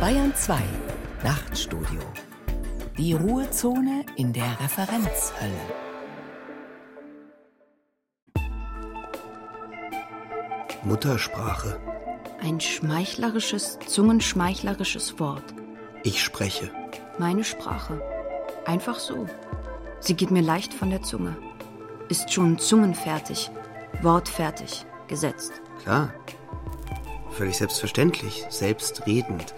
Bayern 2 Nachtstudio. Die Ruhezone in der Referenzhölle. Muttersprache. Ein schmeichlerisches, zungenschmeichlerisches Wort. Ich spreche. Meine Sprache. Einfach so. Sie geht mir leicht von der Zunge. Ist schon zungenfertig, wortfertig, gesetzt. Klar. Völlig selbstverständlich, selbstredend.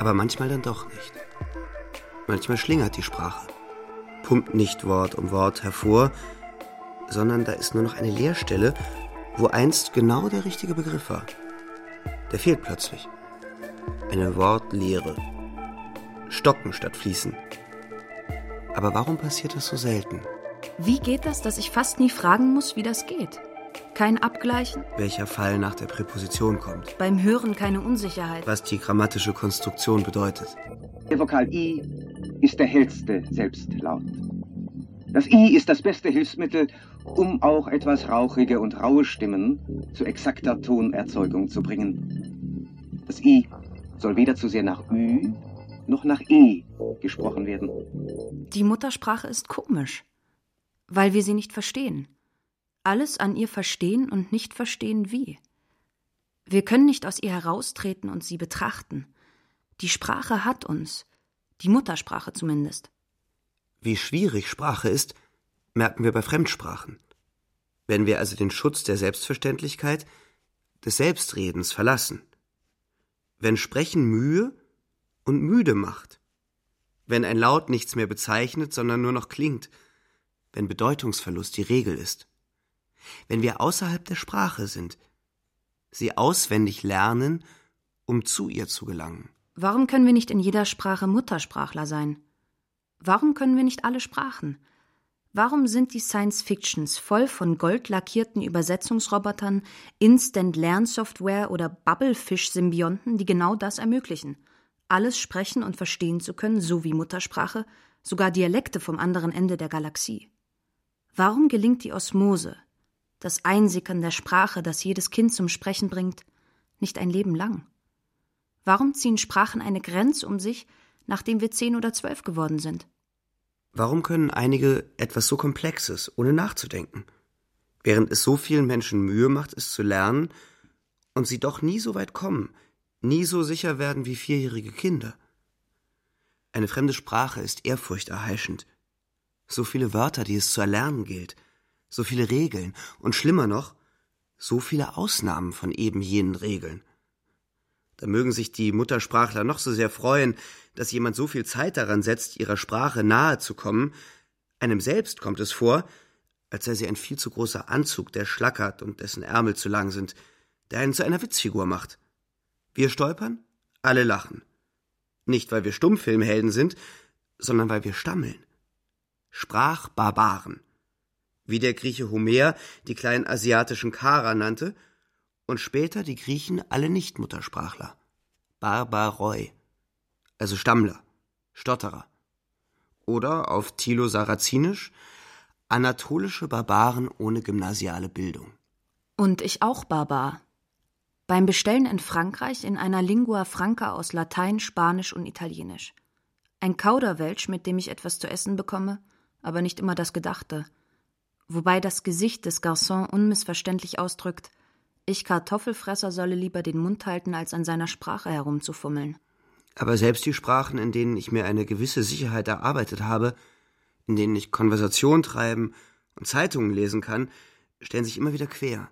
Aber manchmal dann doch nicht. Manchmal schlingert die Sprache. Pumpt nicht Wort um Wort hervor, sondern da ist nur noch eine Leerstelle, wo einst genau der richtige Begriff war. Der fehlt plötzlich. Eine Wortlehre. Stocken statt fließen. Aber warum passiert das so selten? Wie geht das, dass ich fast nie fragen muss, wie das geht? Kein Abgleichen? Welcher Fall nach der Präposition kommt? Beim Hören keine Unsicherheit. Was die grammatische Konstruktion bedeutet? Der Vokal I ist der hellste Selbstlaut. Das I ist das beste Hilfsmittel, um auch etwas rauchige und raue Stimmen zu exakter Tonerzeugung zu bringen. Das I soll weder zu sehr nach Ü noch nach E gesprochen werden. Die Muttersprache ist komisch, weil wir sie nicht verstehen. Alles an ihr verstehen und nicht verstehen wie. Wir können nicht aus ihr heraustreten und sie betrachten. Die Sprache hat uns, die Muttersprache zumindest. Wie schwierig Sprache ist, merken wir bei Fremdsprachen. Wenn wir also den Schutz der Selbstverständlichkeit, des Selbstredens verlassen. Wenn Sprechen Mühe und müde macht. Wenn ein Laut nichts mehr bezeichnet, sondern nur noch klingt. Wenn Bedeutungsverlust die Regel ist. Wenn wir außerhalb der Sprache sind. Sie auswendig lernen, um zu ihr zu gelangen. Warum können wir nicht in jeder Sprache Muttersprachler sein? Warum können wir nicht alle Sprachen? Warum sind die Science-Fictions voll von goldlackierten Übersetzungsrobotern, Instant-Lernsoftware oder Bubblefish-Symbionten, die genau das ermöglichen? Alles sprechen und verstehen zu können, so wie Muttersprache, sogar Dialekte vom anderen Ende der Galaxie. Warum gelingt die Osmose, das Einsickern der Sprache, das jedes Kind zum Sprechen bringt, nicht ein Leben lang? Warum ziehen Sprachen eine Grenze um sich, nachdem wir zehn oder zwölf geworden sind? Warum können einige etwas so Komplexes, ohne nachzudenken, während es so vielen Menschen Mühe macht, es zu lernen, und sie doch nie so weit kommen, nie so sicher werden wie vierjährige Kinder? Eine fremde Sprache ist ehrfurchterheischend. So viele Wörter, die es zu erlernen gilt, so viele Regeln und schlimmer noch, so viele Ausnahmen von eben jenen Regeln. Da mögen sich die Muttersprachler noch so sehr freuen, dass jemand so viel Zeit daran setzt, ihrer Sprache nahe zu kommen. Einem selbst kommt es vor, als sei sie ein viel zu großer Anzug, der schlackert und dessen Ärmel zu lang sind, der einen zu einer Witzfigur macht. Wir stolpern, alle lachen. Nicht, weil wir Stummfilmhelden sind, sondern weil wir stammeln. Sprachbarbaren. Wie der Grieche Homer die kleinen asiatischen Kara nannte und später die Griechen alle Nichtmuttersprachler. Barbaroi, also Stammler, Stotterer. Oder auf Tilo-Sarazinisch anatolische Barbaren ohne gymnasiale Bildung. Und ich auch Barbar. Beim Bestellen in Frankreich in einer Lingua Franca aus Latein, Spanisch und Italienisch. Ein Kauderwelsch, mit dem ich etwas zu essen bekomme, aber nicht immer das Gedachte. Wobei das Gesicht des Garçon unmissverständlich ausdrückt, ich Kartoffelfresser solle lieber den Mund halten, als an seiner Sprache herumzufummeln. Aber selbst die Sprachen, in denen ich mir eine gewisse Sicherheit erarbeitet habe, in denen ich Konversation treiben und Zeitungen lesen kann, stellen sich immer wieder quer.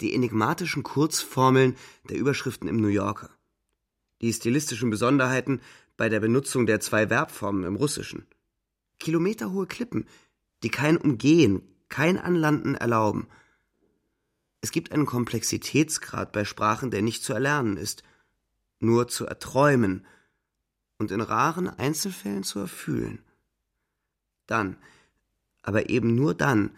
Die enigmatischen Kurzformeln der Überschriften im New Yorker. Die stilistischen Besonderheiten bei der Benutzung der zwei Verbformen im Russischen. Kilometerhohe Klippen, die kein Umgehen, kein Anlanden erlauben – es gibt einen Komplexitätsgrad bei Sprachen, der nicht zu erlernen ist, nur zu erträumen und in raren Einzelfällen zu erfühlen. Dann, aber eben nur dann,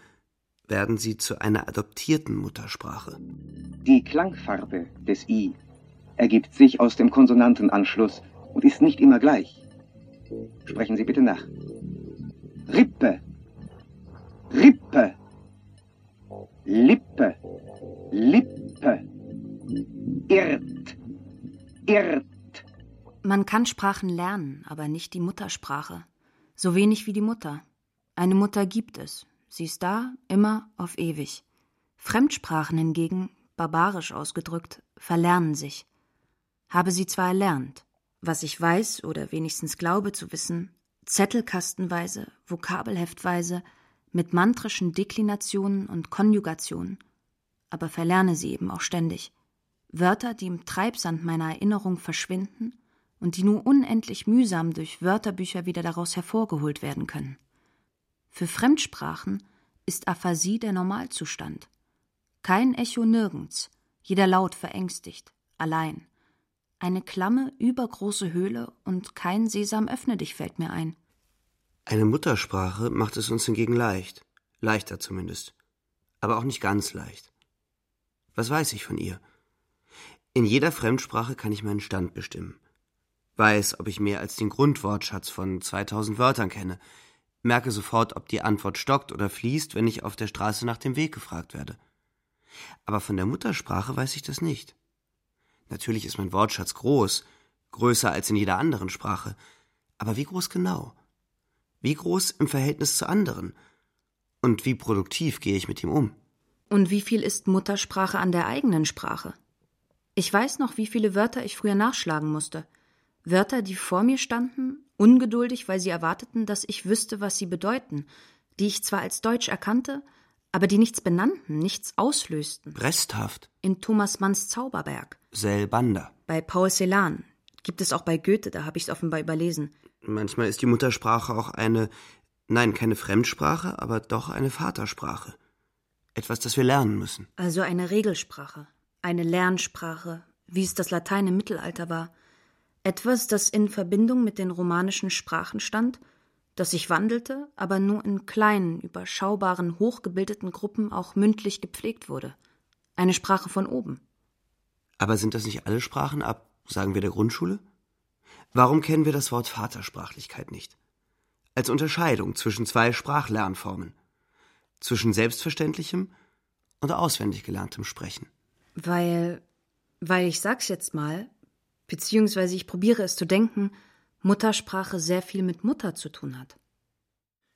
werden sie zu einer adoptierten Muttersprache. Die Klangfarbe des I ergibt sich aus dem Konsonantenanschluss und ist nicht immer gleich. Sprechen Sie bitte nach. Rippe, Rippe, Lippe, Lippe, Irrt, Irrt, Man kann Sprachen lernen, aber nicht die Muttersprache. So wenig wie die Mutter. Eine Mutter gibt es. Sie ist da, immer, auf ewig. Fremdsprachen hingegen, barbarisch ausgedrückt, verlernen sich. Habe sie zwar erlernt, was ich weiß oder wenigstens glaube zu wissen, zettelkastenweise, vokabelheftweise, mit mantrischen Deklinationen und Konjugationen, aber verlerne sie eben auch ständig. Wörter, die im Treibsand meiner Erinnerung verschwinden und die nur unendlich mühsam durch Wörterbücher wieder daraus hervorgeholt werden können. Für Fremdsprachen ist Aphasie der Normalzustand. Kein Echo nirgends, jeder Laut verängstigt, allein. Eine klamme, übergroße Höhle und kein Sesam öffne dich fällt mir ein. Eine Muttersprache macht es uns hingegen leicht, leichter zumindest, aber auch nicht ganz leicht. Was weiß ich von ihr? In jeder Fremdsprache kann ich meinen Stand bestimmen. Weiß, ob ich mehr als den Grundwortschatz von 2000 Wörtern kenne, merke sofort, ob die Antwort stockt oder fließt, wenn ich auf der Straße nach dem Weg gefragt werde. Aber von der Muttersprache weiß ich das nicht. Natürlich ist mein Wortschatz groß, größer als in jeder anderen Sprache. Aber wie groß genau? Wie groß im Verhältnis zu anderen? Und wie produktiv gehe ich mit ihm um? Und wie viel ist Muttersprache an der eigenen Sprache? Ich weiß noch, wie viele Wörter ich früher nachschlagen musste. Wörter, die vor mir standen, ungeduldig, weil sie erwarteten, dass ich wüsste, was sie bedeuten, die ich zwar als Deutsch erkannte, aber die nichts benannten, nichts auslösten. Resthaft. In Thomas Manns Zauberberg. Selbander. Bei Paul Celan. Gibt es auch bei Goethe, da habe ich es offenbar überlesen. Manchmal ist die Muttersprache auch eine, nein, keine Fremdsprache, aber doch eine Vatersprache. Etwas, das wir lernen müssen. Also eine Regelsprache, eine Lernsprache, wie es das Latein im Mittelalter war. Etwas, das in Verbindung mit den romanischen Sprachen stand das sich wandelte, aber nur in kleinen, überschaubaren, hochgebildeten Gruppen auch mündlich gepflegt wurde. Eine Sprache von oben. Aber sind das nicht alle Sprachen ab, sagen wir, der Grundschule? Warum kennen wir das Wort Vatersprachlichkeit nicht? Als Unterscheidung zwischen zwei Sprachlernformen. Zwischen selbstverständlichem und auswendig gelerntem Sprechen. Weil, weil ich sag's jetzt mal, beziehungsweise ich probiere es zu denken, Muttersprache sehr viel mit Mutter zu tun hat.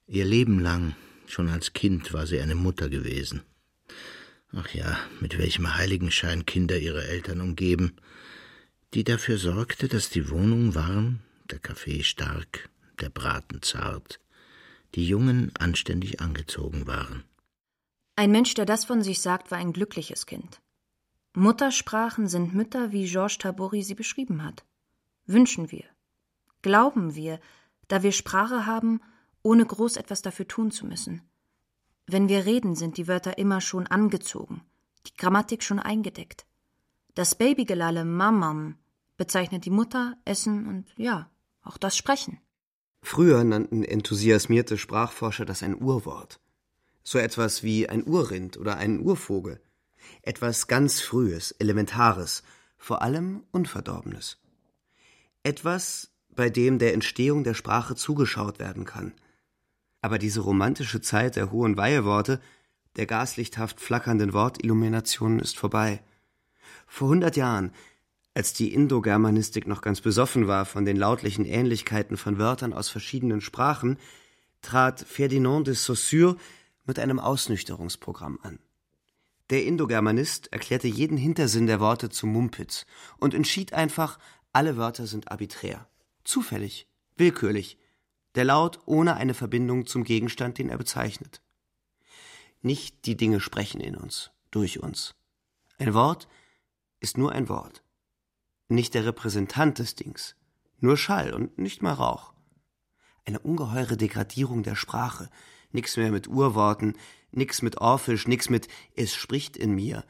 Ihr Leben lang, schon als Kind, war sie eine Mutter gewesen. Ach ja, mit welchem Heiligenschein Kinder ihre Eltern umgeben, die dafür sorgte, dass die Wohnung warm, der Kaffee stark, der Braten zart, die Jungen anständig angezogen waren. Ein Mensch, der das von sich sagt, war ein glückliches Kind. Muttersprachen sind Mütter, wie Georges Tabori sie beschrieben hat. Wünschen wir, glauben wir, da wir Sprache haben, ohne groß etwas dafür tun zu müssen. Wenn wir reden, sind die Wörter immer schon angezogen, die Grammatik schon eingedeckt. Das Babygelalle Mamam bezeichnet die Mutter, Essen und ja, auch das Sprechen. Früher nannten enthusiasmierte Sprachforscher das ein Urwort. So etwas wie ein Urrind oder ein Urvogel. Etwas ganz Frühes, Elementares, vor allem Unverdorbenes. Etwas, bei dem der Entstehung der Sprache zugeschaut werden kann. Aber diese romantische Zeit der hohen Weiheworte, der gaslichthaft flackernden Wortilluminationen ist vorbei. Vor hundert Jahren, als die Indogermanistik noch ganz besoffen war von den lautlichen Ähnlichkeiten von Wörtern aus verschiedenen Sprachen, trat Ferdinand de Saussure mit einem Ausnüchterungsprogramm an. Der Indogermanist erklärte jeden Hintersinn der Worte zu Mumpitz und entschied einfach, alle Wörter sind arbiträr. Zufällig, willkürlich, der Laut ohne eine Verbindung zum Gegenstand, den er bezeichnet. Nicht die Dinge sprechen in uns, durch uns. Ein Wort ist nur ein Wort. Nicht der Repräsentant des Dings, nur Schall und nicht mal Rauch. Eine ungeheure Degradierung der Sprache, nix mehr mit Urworten, nix mit Orphisch, nix mit es spricht in mir.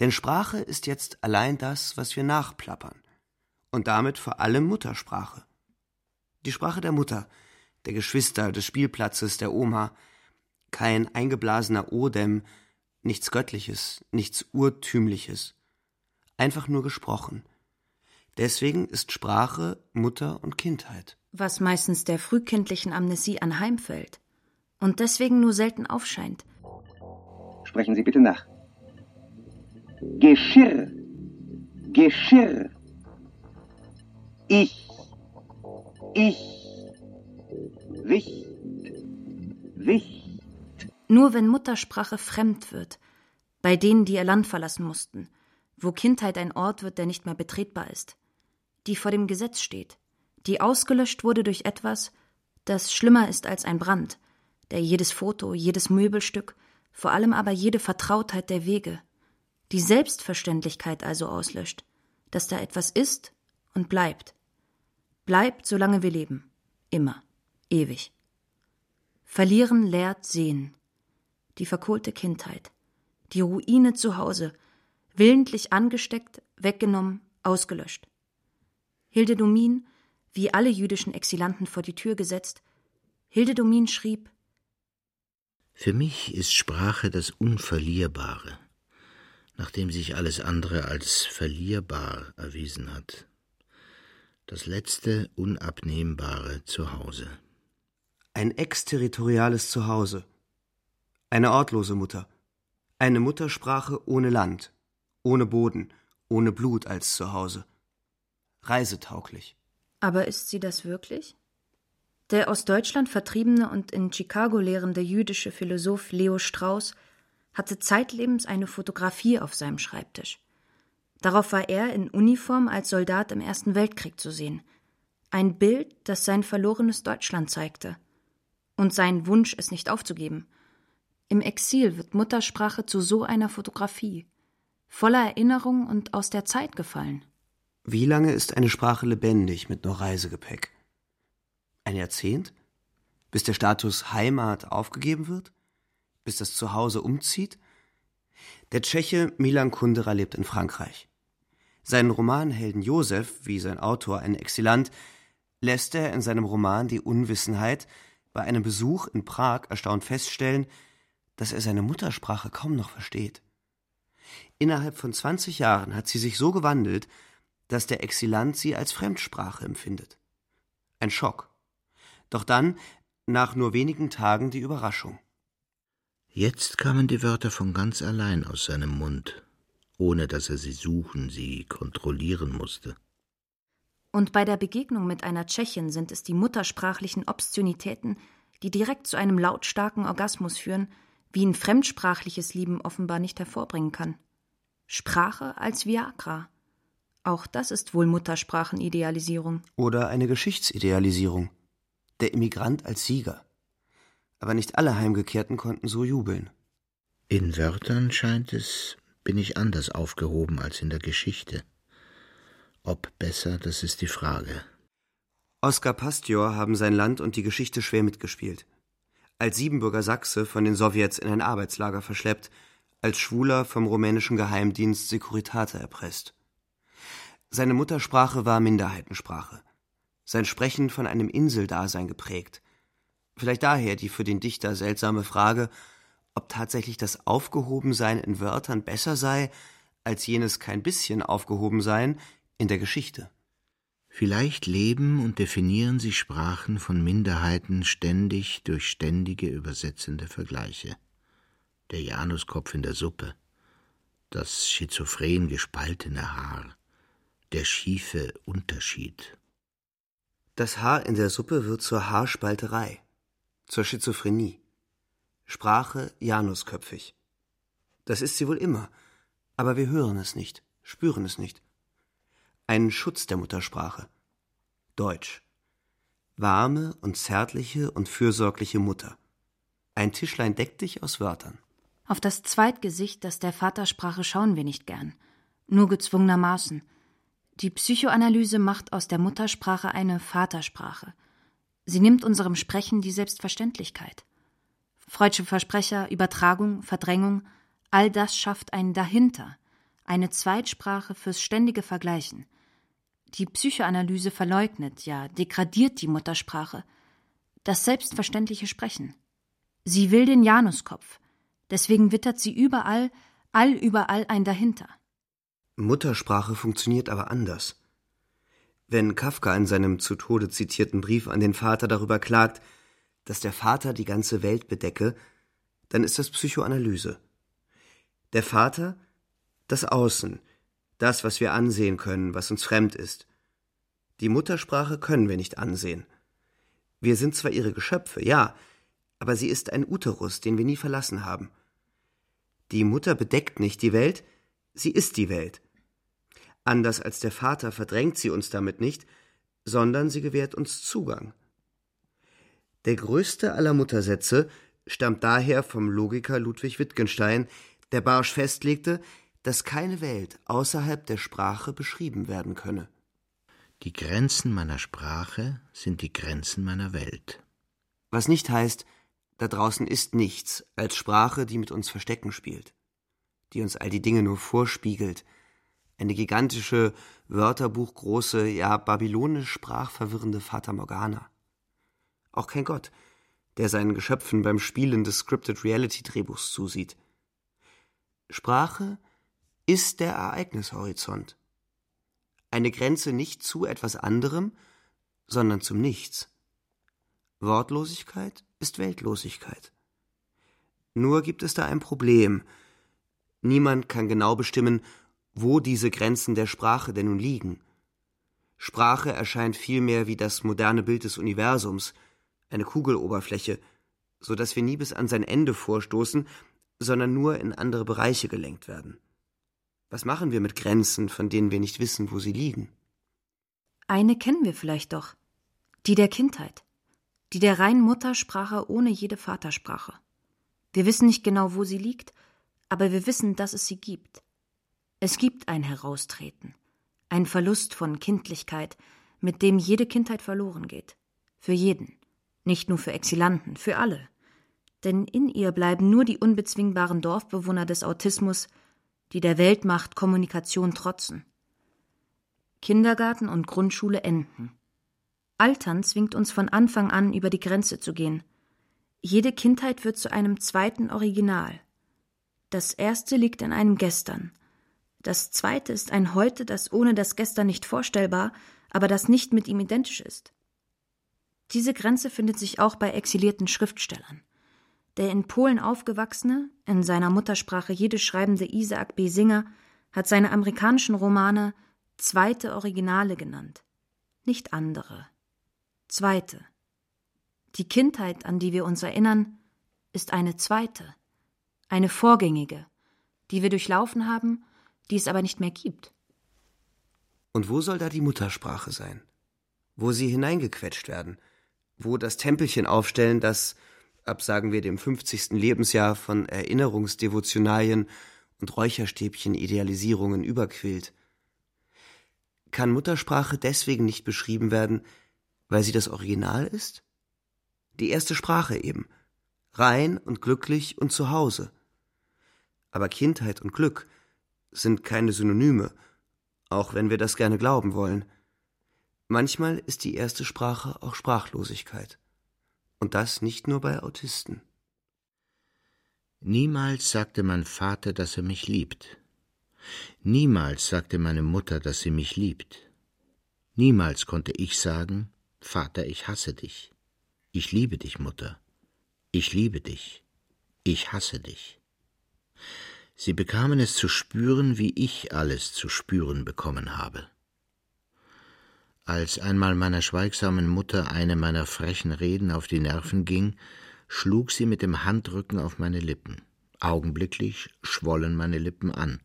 Denn Sprache ist jetzt allein das, was wir nachplappern und damit vor allem Muttersprache. Die Sprache der Mutter, der Geschwister, des Spielplatzes, der Oma. Kein eingeblasener Odem, nichts Göttliches, nichts Urtümliches. Einfach nur gesprochen. Deswegen ist Sprache Mutter und Kindheit. Was meistens der frühkindlichen Amnesie anheimfällt und deswegen nur selten aufscheint. Sprechen Sie bitte nach. Geschirr. Geschirr. Ich. Ich. Wicht. Wicht. Nur wenn Muttersprache fremd wird, bei denen, die ihr Land verlassen mussten, wo Kindheit ein Ort wird, der nicht mehr betretbar ist, die vor dem Gesetz steht, die ausgelöscht wurde durch etwas, das schlimmer ist als ein Brand, der jedes Foto, jedes Möbelstück, vor allem aber jede Vertrautheit der Wege, die Selbstverständlichkeit also auslöscht, dass da etwas ist und bleibt. Bleibt, solange wir leben. Immer. Ewig. Verlieren lehrt sehen. Die verkohlte Kindheit. Die Ruine zu Hause. Willentlich angesteckt, weggenommen, ausgelöscht. Hilde Domin, wie alle jüdischen Exilanten vor die Tür gesetzt, Hilde Domin schrieb Für mich ist Sprache das Unverlierbare, nachdem sich alles andere als verlierbar erwiesen hat. Das letzte Unabnehmbare Zuhause. Ein exterritoriales Zuhause. Eine ortlose Mutter. Eine Muttersprache ohne Land, ohne Boden, ohne Blut als Zuhause. Reisetauglich. Aber ist sie das wirklich? Der aus Deutschland vertriebene und in Chicago lehrende jüdische Philosoph Leo Strauss hatte zeitlebens eine Fotografie auf seinem Schreibtisch. Darauf war er in Uniform als Soldat im Ersten Weltkrieg zu sehen. Ein Bild, das sein verlorenes Deutschland zeigte. Und seinen Wunsch, es nicht aufzugeben. Im Exil wird Muttersprache zu so einer Fotografie, voller Erinnerung und aus der Zeit gefallen. Wie lange ist eine Sprache lebendig mit nur Reisegepäck? Ein Jahrzehnt? Bis der Status Heimat aufgegeben wird? Bis das Zuhause umzieht? Der Tscheche Milan Kundera lebt in Frankreich. Seinen Romanhelden Josef, wie sein Autor ein Exilant, lässt er in seinem Roman die Unwissenheit bei einem Besuch in Prag erstaunt feststellen, dass er seine Muttersprache kaum noch versteht. Innerhalb von 20 Jahren hat sie sich so gewandelt, dass der Exilant sie als Fremdsprache empfindet. Ein Schock. Doch dann, nach nur wenigen Tagen, die Überraschung. Jetzt kamen die Wörter von ganz allein aus seinem Mund, ohne dass er sie suchen, sie kontrollieren musste. Und bei der Begegnung mit einer Tschechin sind es die muttersprachlichen Obszönitäten, die direkt zu einem lautstarken Orgasmus führen, wie ein fremdsprachliches Lieben offenbar nicht hervorbringen kann. Sprache als Viagra. Auch das ist wohl Muttersprachenidealisierung. Oder eine Geschichts'idealisierung. Der Immigrant als Sieger. Aber nicht alle Heimgekehrten konnten so jubeln. In Wörtern scheint es, bin ich anders aufgehoben als in der Geschichte. Ob besser, das ist die Frage. Oskar Pastior haben sein Land und die Geschichte schwer mitgespielt. Als Siebenbürger Sachse von den Sowjets in ein Arbeitslager verschleppt, als Schwuler vom rumänischen Geheimdienst Securitate erpresst. Seine Muttersprache war Minderheitensprache. Sein Sprechen von einem Inseldasein geprägt. Vielleicht daher die für den Dichter seltsame Frage, ob tatsächlich das Aufgehobensein in Wörtern besser sei, als jenes kein bisschen Aufgehobensein in der Geschichte. Vielleicht leben und definieren sich Sprachen von Minderheiten ständig durch ständige übersetzende Vergleiche. Der Januskopf in der Suppe, das schizophren gespaltene Haar, der schiefe Unterschied. Das Haar in der Suppe wird zur Haarspalterei, zur Schizophrenie. Sprache janusköpfig. Das ist sie wohl immer, aber wir hören es nicht, spüren es nicht. Ein Schutz der Muttersprache. Deutsch. Warme und zärtliche und fürsorgliche Mutter. Ein Tischlein deckt dich aus Wörtern. Auf das Zweitgesicht, das der Vatersprache, schauen wir nicht gern. Nur gezwungenermaßen. Die Psychoanalyse macht aus der Muttersprache eine Vatersprache. Sie nimmt unserem Sprechen die Selbstverständlichkeit. Freudsche Versprecher, Übertragung, Verdrängung, all das schafft ein Dahinter, eine Zweitsprache fürs ständige Vergleichen. Die Psychoanalyse verleugnet, ja degradiert die Muttersprache, das selbstverständliche Sprechen. Sie will den Januskopf, deswegen wittert sie überall, allüberall ein Dahinter. Muttersprache funktioniert aber anders. Wenn Kafka in seinem zu Tode zitierten Brief an den Vater darüber klagt, dass der Vater die ganze Welt bedecke, dann ist das Psychoanalyse. Der Vater, das Außen, das, was wir ansehen können, was uns fremd ist. Die Muttersprache können wir nicht ansehen. Wir sind zwar ihre Geschöpfe, ja, aber sie ist ein Uterus, den wir nie verlassen haben. Die Mutter bedeckt nicht die Welt, sie ist die Welt. Anders als der Vater verdrängt sie uns damit nicht, sondern sie gewährt uns Zugang. Der größte aller Muttersätze stammt daher vom Logiker Ludwig Wittgenstein, der barsch festlegte, dass keine Welt außerhalb der Sprache beschrieben werden könne. Die Grenzen meiner Sprache sind die Grenzen meiner Welt. Was nicht heißt, da draußen ist nichts als Sprache, die mit uns Verstecken spielt, die uns all die Dinge nur vorspiegelt, eine gigantische, wörterbuchgroße, ja babylonisch sprachverwirrende Fata Morgana. Auch kein Gott, der seinen Geschöpfen beim Spielen des Scripted Reality Drehbuchs zusieht. Sprache ist der Ereignishorizont. Eine Grenze nicht zu etwas anderem, sondern zum Nichts. Wortlosigkeit ist Weltlosigkeit. Nur gibt es da ein Problem. Niemand kann genau bestimmen, wo diese Grenzen der Sprache denn nun liegen. Sprache erscheint vielmehr wie das moderne Bild des Universums, eine Kugeloberfläche, so dass wir nie bis an sein Ende vorstoßen, sondern nur in andere Bereiche gelenkt werden. Was machen wir mit Grenzen, von denen wir nicht wissen, wo sie liegen? Eine kennen wir vielleicht doch, die der Kindheit, die der reinen Muttersprache ohne jede Vatersprache. Wir wissen nicht genau, wo sie liegt, aber wir wissen, dass es sie gibt. Es gibt ein Heraustreten, ein Verlust von Kindlichkeit, mit dem jede Kindheit verloren geht. Für jeden. Nicht nur für Exilanten, für alle. Denn in ihr bleiben nur die unbezwingbaren Dorfbewohner des Autismus, die der Weltmacht Kommunikation trotzen. Kindergarten und Grundschule enden. Altern zwingt uns von Anfang an über die Grenze zu gehen. Jede Kindheit wird zu einem zweiten Original. Das erste liegt in einem Gestern. Das zweite ist ein Heute, das ohne das Gestern nicht vorstellbar, aber das nicht mit ihm identisch ist. Diese Grenze findet sich auch bei exilierten Schriftstellern. Der in Polen aufgewachsene, in seiner Muttersprache jede schreibende Isaac B. Singer hat seine amerikanischen Romane zweite Originale genannt, nicht andere. Zweite. Die Kindheit, an die wir uns erinnern, ist eine zweite, eine vorgängige, die wir durchlaufen haben, die es aber nicht mehr gibt. Und wo soll da die Muttersprache sein? Wo sie hineingequetscht werden? Wo das Tempelchen aufstellen, das, ab sagen wir dem 50. Lebensjahr von Erinnerungsdevotionalien und Räucherstäbchen-Idealisierungen überquillt? Kann Muttersprache deswegen nicht beschrieben werden, weil sie das Original ist? Die erste Sprache eben. Rein und glücklich und zu Hause. Aber Kindheit und Glück sind keine Synonyme, auch wenn wir das gerne glauben wollen. Manchmal ist die erste Sprache auch Sprachlosigkeit. Und das nicht nur bei Autisten. Niemals sagte mein Vater, dass er mich liebt. Niemals sagte meine Mutter, dass sie mich liebt. Niemals konnte ich sagen, Vater, ich hasse dich. Ich liebe dich, Mutter. Ich liebe dich. Ich hasse dich. Sie bekamen es zu spüren, wie ich alles zu spüren bekommen habe. Als einmal meiner schweigsamen Mutter eine meiner frechen Reden auf die Nerven ging, schlug sie mit dem Handrücken auf meine Lippen. Augenblicklich schwollen meine Lippen an,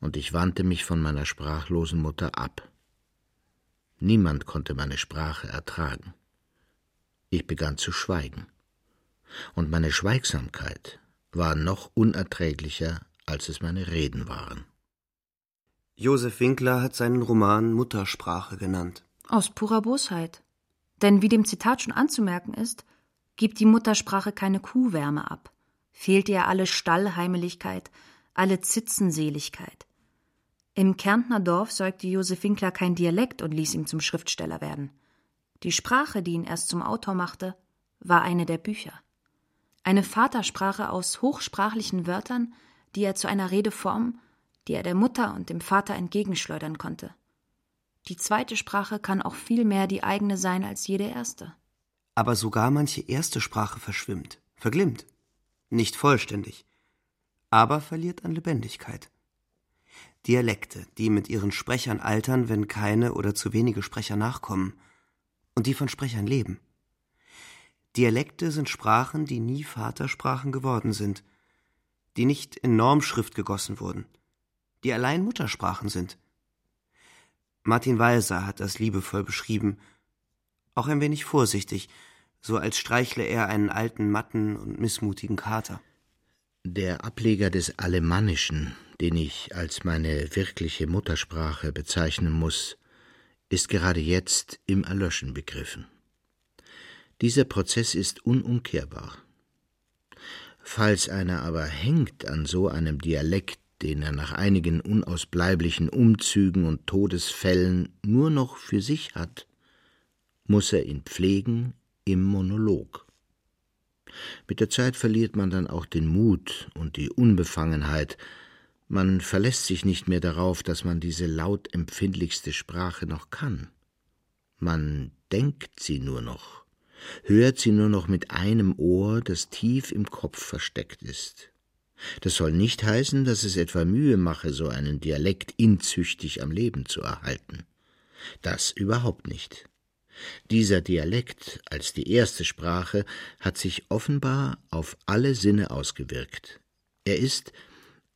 und ich wandte mich von meiner sprachlosen Mutter ab. Niemand konnte meine Sprache ertragen. Ich begann zu schweigen, und meine Schweigsamkeit war noch unerträglicher, als es meine Reden waren. Josef Winkler hat seinen Roman Muttersprache genannt. Aus purer Bosheit. Denn wie dem Zitat schon anzumerken ist, gibt die Muttersprache keine Kuhwärme ab, fehlt ihr alle Stallheimeligkeit, alle Zitzenseligkeit. Im Kärntner Dorf säugte Josef Winkler kein Dialekt und ließ ihn zum Schriftsteller werden. Die Sprache, die ihn erst zum Autor machte, war eine der Bücher. Eine Vatersprache aus hochsprachlichen Wörtern, die er zu einer Redeform, die er der Mutter und dem Vater entgegenschleudern konnte. Die zweite Sprache kann auch viel mehr die eigene sein als jede erste. Aber sogar manche erste Sprache verschwimmt, verglimmt. Nicht vollständig, aber verliert an Lebendigkeit. Dialekte, die mit ihren Sprechern altern, wenn keine oder zu wenige Sprecher nachkommen, und die von Sprechern leben. Dialekte sind Sprachen, die nie Vatersprachen geworden sind, die nicht in Normschrift gegossen wurden, die allein Muttersprachen sind. Martin Walser hat das liebevoll beschrieben, auch ein wenig vorsichtig, so als streichle er einen alten, matten und missmutigen Kater. Der Ableger des Alemannischen, den ich als meine wirkliche Muttersprache bezeichnen muss, ist gerade jetzt im Erlöschen begriffen. Dieser Prozess ist unumkehrbar. Falls einer aber hängt an so einem Dialekt, den er nach einigen unausbleiblichen Umzügen und Todesfällen nur noch für sich hat, muss er ihn pflegen im Monolog. Mit der Zeit verliert man dann auch den Mut und die Unbefangenheit, man verlässt sich nicht mehr darauf, dass man diese lautempfindlichste Sprache noch kann. Man denkt sie nur noch, hört sie nur noch mit einem Ohr, das tief im Kopf versteckt ist. Das soll nicht heißen, dass es etwa Mühe mache, so einen Dialekt inzüchtig am Leben zu erhalten. Das überhaupt nicht. Dieser Dialekt als die erste Sprache hat sich offenbar auf alle Sinne ausgewirkt. Er ist,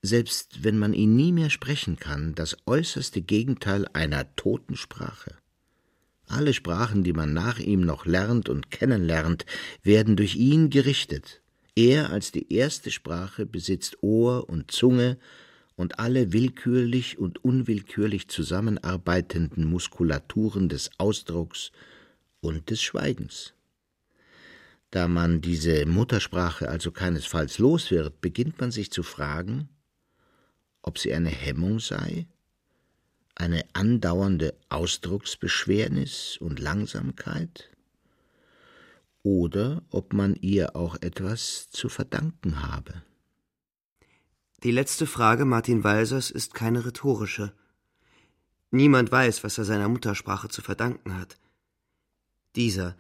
selbst wenn man ihn nie mehr sprechen kann, das äußerste Gegenteil einer toten Sprache. Alle Sprachen, die man nach ihm noch lernt und kennenlernt, werden durch ihn gerichtet. Er als die erste Sprache besitzt Ohr und Zunge und alle willkürlich und unwillkürlich zusammenarbeitenden Muskulaturen des Ausdrucks und des Schweigens. Da man diese Muttersprache also keinesfalls los wird, beginnt man sich zu fragen, ob sie eine Hemmung sei, eine andauernde Ausdrucksbeschwernis und Langsamkeit, oder ob man ihr auch etwas zu verdanken habe. Die letzte Frage Martin Walsers ist keine rhetorische. Niemand weiß, was er seiner Muttersprache zu verdanken hat. Dieser,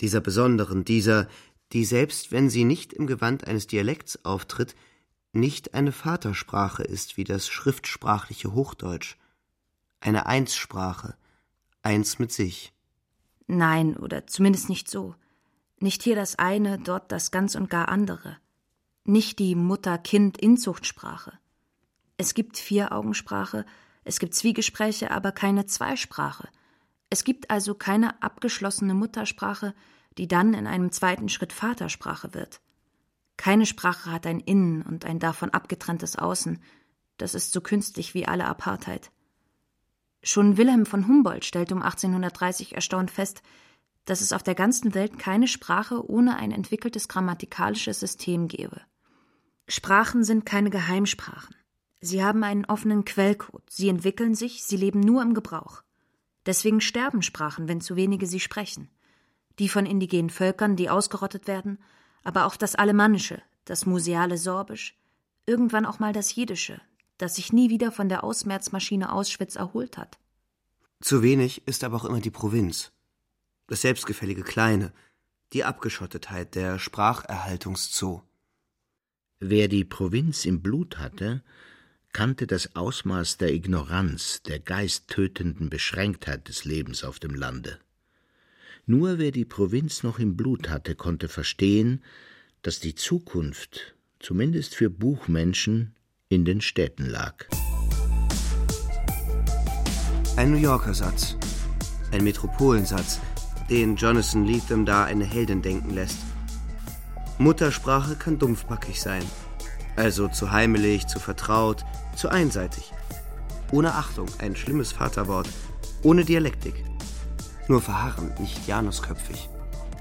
dieser besonderen, dieser, die selbst wenn sie nicht im Gewand eines Dialekts auftritt, nicht eine Vatersprache ist wie das schriftsprachliche Hochdeutsch, eine Einssprache, eins mit sich. Nein, oder zumindest nicht so. Nicht hier das eine, dort das ganz und gar andere nicht die Mutter-Kind-Inzuchtsprache. Es gibt Vier-Augensprache, es gibt Zwiegespräche, aber keine Zweisprache. Es gibt also keine abgeschlossene Muttersprache, die dann in einem zweiten Schritt Vatersprache wird. Keine Sprache hat ein Innen und ein davon abgetrenntes Außen. Das ist so künstlich wie alle Apartheid. Schon Wilhelm von Humboldt stellte um 1830 erstaunt fest, dass es auf der ganzen Welt keine Sprache ohne ein entwickeltes grammatikalisches System gebe. Sprachen sind keine Geheimsprachen. Sie haben einen offenen Quellcode, sie entwickeln sich, sie leben nur im Gebrauch. Deswegen sterben Sprachen, wenn zu wenige sie sprechen. Die von indigenen Völkern, die ausgerottet werden, aber auch das Alemannische, das museale Sorbisch, irgendwann auch mal das Jiddische, das sich nie wieder von der Ausmerzmaschine Auschwitz erholt hat. Zu wenig ist aber auch immer die Provinz. Das selbstgefällige Kleine, die Abgeschottetheit, der Spracherhaltungszoo. Wer die Provinz im Blut hatte, kannte das Ausmaß der Ignoranz, der geisttötenden Beschränktheit des Lebens auf dem Lande. Nur wer die Provinz noch im Blut hatte, konnte verstehen, dass die Zukunft, zumindest für Buchmenschen, in den Städten lag. Ein New Yorker Satz, ein Metropolensatz, den Jonathan Lethem da eine Heldin denken lässt. Muttersprache kann dumpfbackig sein, also zu heimelig, zu vertraut, zu einseitig. Ohne Achtung, ein schlimmes Vaterwort, ohne Dialektik. Nur verharrend, nicht janusköpfig.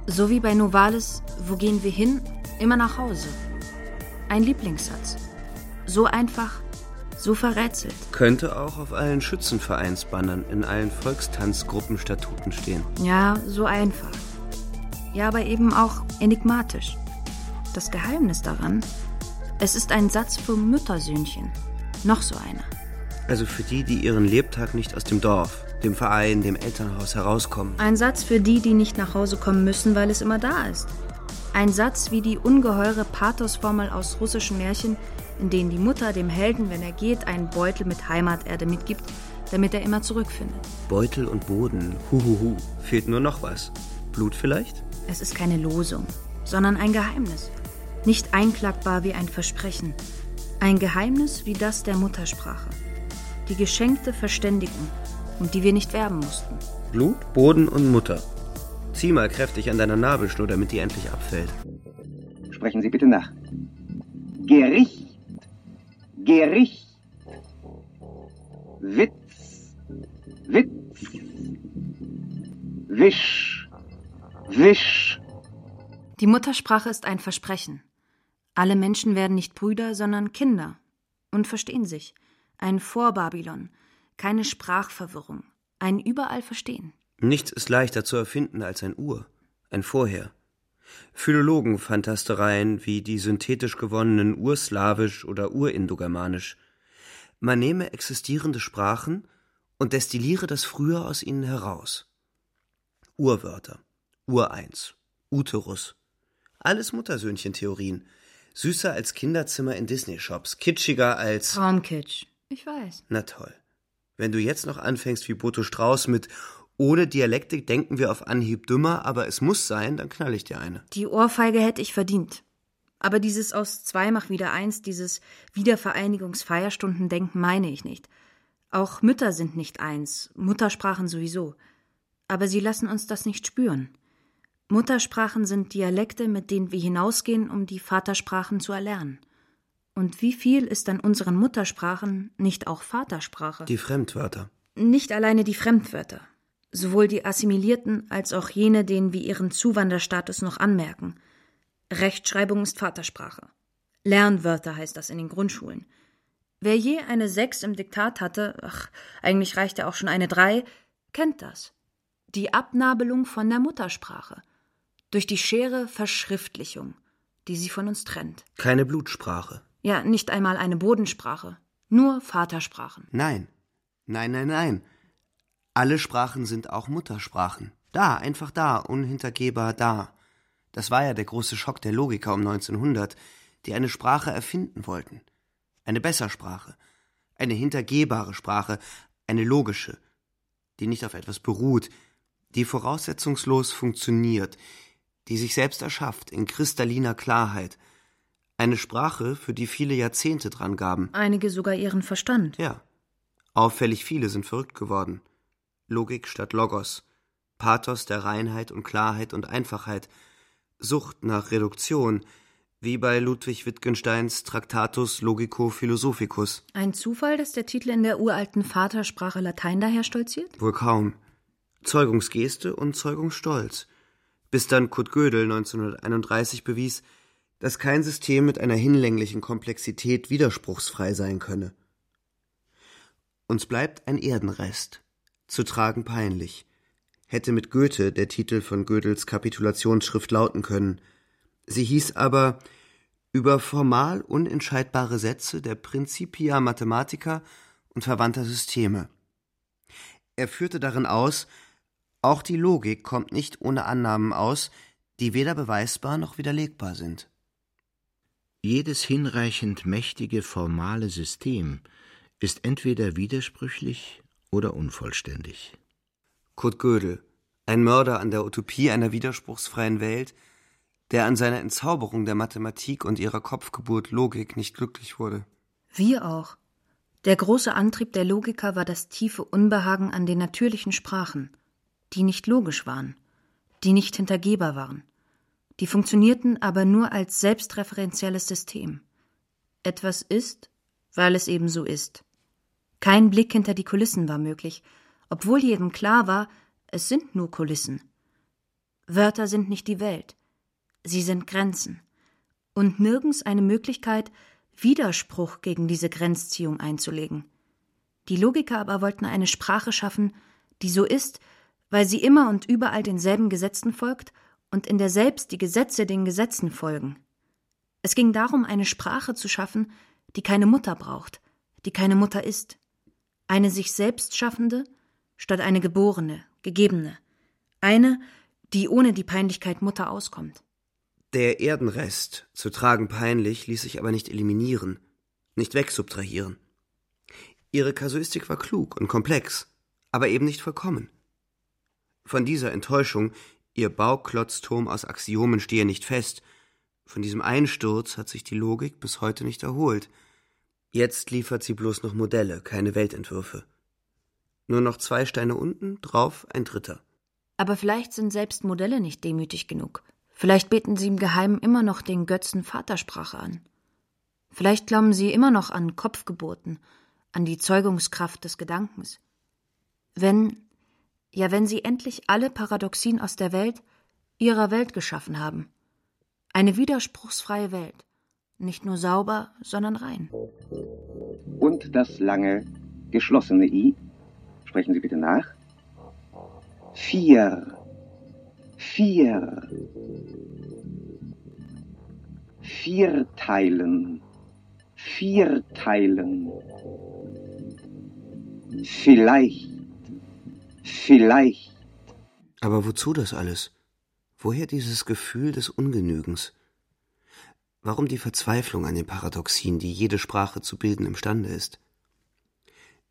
So wie bei Novalis, wo gehen wir hin? Immer nach Hause. Ein Lieblingssatz. So einfach, so verrätselt. Könnte auch auf allen Schützenvereinsbannern, in allen Volkstanzgruppenstatuten stehen. Ja, so einfach. Ja, aber eben auch enigmatisch das Geheimnis daran? Es ist ein Satz für Müttersöhnchen. Noch so einer. Also für die, die ihren Lebtag nicht aus dem Dorf, dem Verein, dem Elternhaus herauskommen. Ein Satz für die, die nicht nach Hause kommen müssen, weil es immer da ist. Ein Satz wie die ungeheure Pathosformel aus russischen Märchen, in denen die Mutter dem Helden, wenn er geht, einen Beutel mit Heimaterde mitgibt, damit er immer zurückfindet. Beutel und Boden, huhuhu, fehlt nur noch was. Blut vielleicht? Es ist keine Losung, sondern ein Geheimnis. Nicht einklagbar wie ein Versprechen. Ein Geheimnis wie das der Muttersprache. Die geschenkte Verständigung, um die wir nicht werben mussten. Blut, Boden und Mutter. Zieh mal kräftig an deiner Nabelschnur, damit die endlich abfällt. Sprechen Sie bitte nach. Gericht. Gericht. Witz. Witz. Wisch. Wisch. Die Muttersprache ist ein Versprechen. Alle Menschen werden nicht Brüder, sondern Kinder und verstehen sich. Ein Vorbabylon, keine Sprachverwirrung, ein überall Verstehen. Nichts ist leichter zu erfinden als ein Ur, ein Vorher. Philologenfantastereien wie die synthetisch gewonnenen Urslawisch oder Urindogermanisch. Man nehme existierende Sprachen und destilliere das Früher aus ihnen heraus. Urwörter, Ureins, Uterus. Alles Muttersöhnchen-Theorien. Süßer als Kinderzimmer in Disney-Shops, kitschiger als. Traumkitsch. Ich weiß. Na toll. Wenn du jetzt noch anfängst wie Boto Strauß mit ohne Dialektik denken wir auf Anhieb dümmer, aber es muss sein, dann knall ich dir eine. Die Ohrfeige hätte ich verdient. Aber dieses aus zwei mach wieder eins, dieses Wiedervereinigungsfeierstundendenken meine ich nicht. Auch Mütter sind nicht eins, Muttersprachen sowieso. Aber sie lassen uns das nicht spüren. Muttersprachen sind Dialekte, mit denen wir hinausgehen, um die Vatersprachen zu erlernen. Und wie viel ist an unseren Muttersprachen nicht auch Vatersprache? Die Fremdwörter. Nicht alleine die Fremdwörter. Sowohl die Assimilierten als auch jene, denen wir ihren Zuwanderstatus noch anmerken. Rechtschreibung ist Vatersprache. Lernwörter heißt das in den Grundschulen. Wer je eine Sechs im Diktat hatte, ach, eigentlich reicht ja auch schon eine Drei, kennt das. Die Abnabelung von der Muttersprache. Durch die schere Verschriftlichung, die sie von uns trennt. Keine Blutsprache. Ja, nicht einmal eine Bodensprache. Nur Vatersprachen. Nein. Nein, nein, nein. Alle Sprachen sind auch Muttersprachen. Da, einfach da, unhintergehbar da. Das war ja der große Schock der Logiker um 1900, die eine Sprache erfinden wollten. Eine Bessersprache. Eine hintergehbare Sprache. Eine logische. Die nicht auf etwas beruht. Die voraussetzungslos funktioniert. Die sich selbst erschafft in kristalliner Klarheit. Eine Sprache, für die viele Jahrzehnte dran gaben. Einige sogar ihren Verstand. Ja. Auffällig viele sind verrückt geworden. Logik statt Logos. Pathos der Reinheit und Klarheit und Einfachheit. Sucht nach Reduktion, wie bei Ludwig Wittgensteins Tractatus Logico Philosophicus. Ein Zufall, dass der Titel in der uralten Vatersprache Latein daher stolziert? Wohl kaum. Zeugungsgeste und Zeugungsstolz. Bis dann Kurt Gödel 1931 bewies, dass kein System mit einer hinlänglichen Komplexität widerspruchsfrei sein könne. Uns bleibt ein Erdenrest, zu tragen peinlich. Hätte mit Goethe der Titel von Gödels Kapitulationsschrift lauten können. Sie hieß aber über formal unentscheidbare Sätze der Principia Mathematica und verwandter Systeme. Er führte darin aus, auch die Logik kommt nicht ohne Annahmen aus, die weder beweisbar noch widerlegbar sind. Jedes hinreichend mächtige formale System ist entweder widersprüchlich oder unvollständig. Kurt Gödel, ein Mörder an der Utopie einer widerspruchsfreien Welt, der an seiner Entzauberung der Mathematik und ihrer Kopfgeburt Logik nicht glücklich wurde. Wir auch. Der große Antrieb der Logiker war das tiefe Unbehagen an den natürlichen Sprachen, die nicht logisch waren, die nicht hintergehbar waren. Die funktionierten aber nur als selbstreferenzielles System. Etwas ist, weil es eben so ist. Kein Blick hinter die Kulissen war möglich, obwohl jedem klar war, es sind nur Kulissen. Wörter sind nicht die Welt, sie sind Grenzen. Und nirgends eine Möglichkeit, Widerspruch gegen diese Grenzziehung einzulegen. Die Logiker aber wollten eine Sprache schaffen, die so ist, weil sie immer und überall denselben Gesetzen folgt und in der selbst die Gesetze den Gesetzen folgen. Es ging darum, eine Sprache zu schaffen, die keine Mutter braucht, die keine Mutter ist. Eine sich selbst schaffende, statt eine geborene, gegebene. Eine, die ohne die Peinlichkeit Mutter auskommt. Der Erdenrest, zu tragen peinlich, ließ sich aber nicht eliminieren. nicht wegsubtrahieren. Ihre Kasuistik war klug und komplex, aber eben nicht vollkommen. Von dieser Enttäuschung, ihr Bauklotzturm aus Axiomen stehe nicht fest, von diesem Einsturz hat sich die Logik bis heute nicht erholt. Jetzt liefert sie bloß noch Modelle, keine Weltentwürfe. Nur noch zwei Steine unten, drauf ein dritter. Aber vielleicht sind selbst Modelle nicht demütig genug. Vielleicht beten sie im Geheimen immer noch den Götzen Vatersprache an. Vielleicht glauben sie immer noch an Kopfgeburten, an die Zeugungskraft des Gedankens. Wenn, ja, wenn sie endlich alle Paradoxien aus der Welt, ihrer Welt geschaffen haben. Eine widerspruchsfreie Welt. Nicht nur sauber, sondern rein. Und das lange, geschlossene I. Sprechen Sie bitte nach. Vier. Vier. Vierteilen. Vierteilen. Vielleicht. Vielleicht. Aber wozu das alles? Woher dieses Gefühl des Ungenügens? Warum die Verzweiflung an den Paradoxien, die jede Sprache zu bilden imstande ist?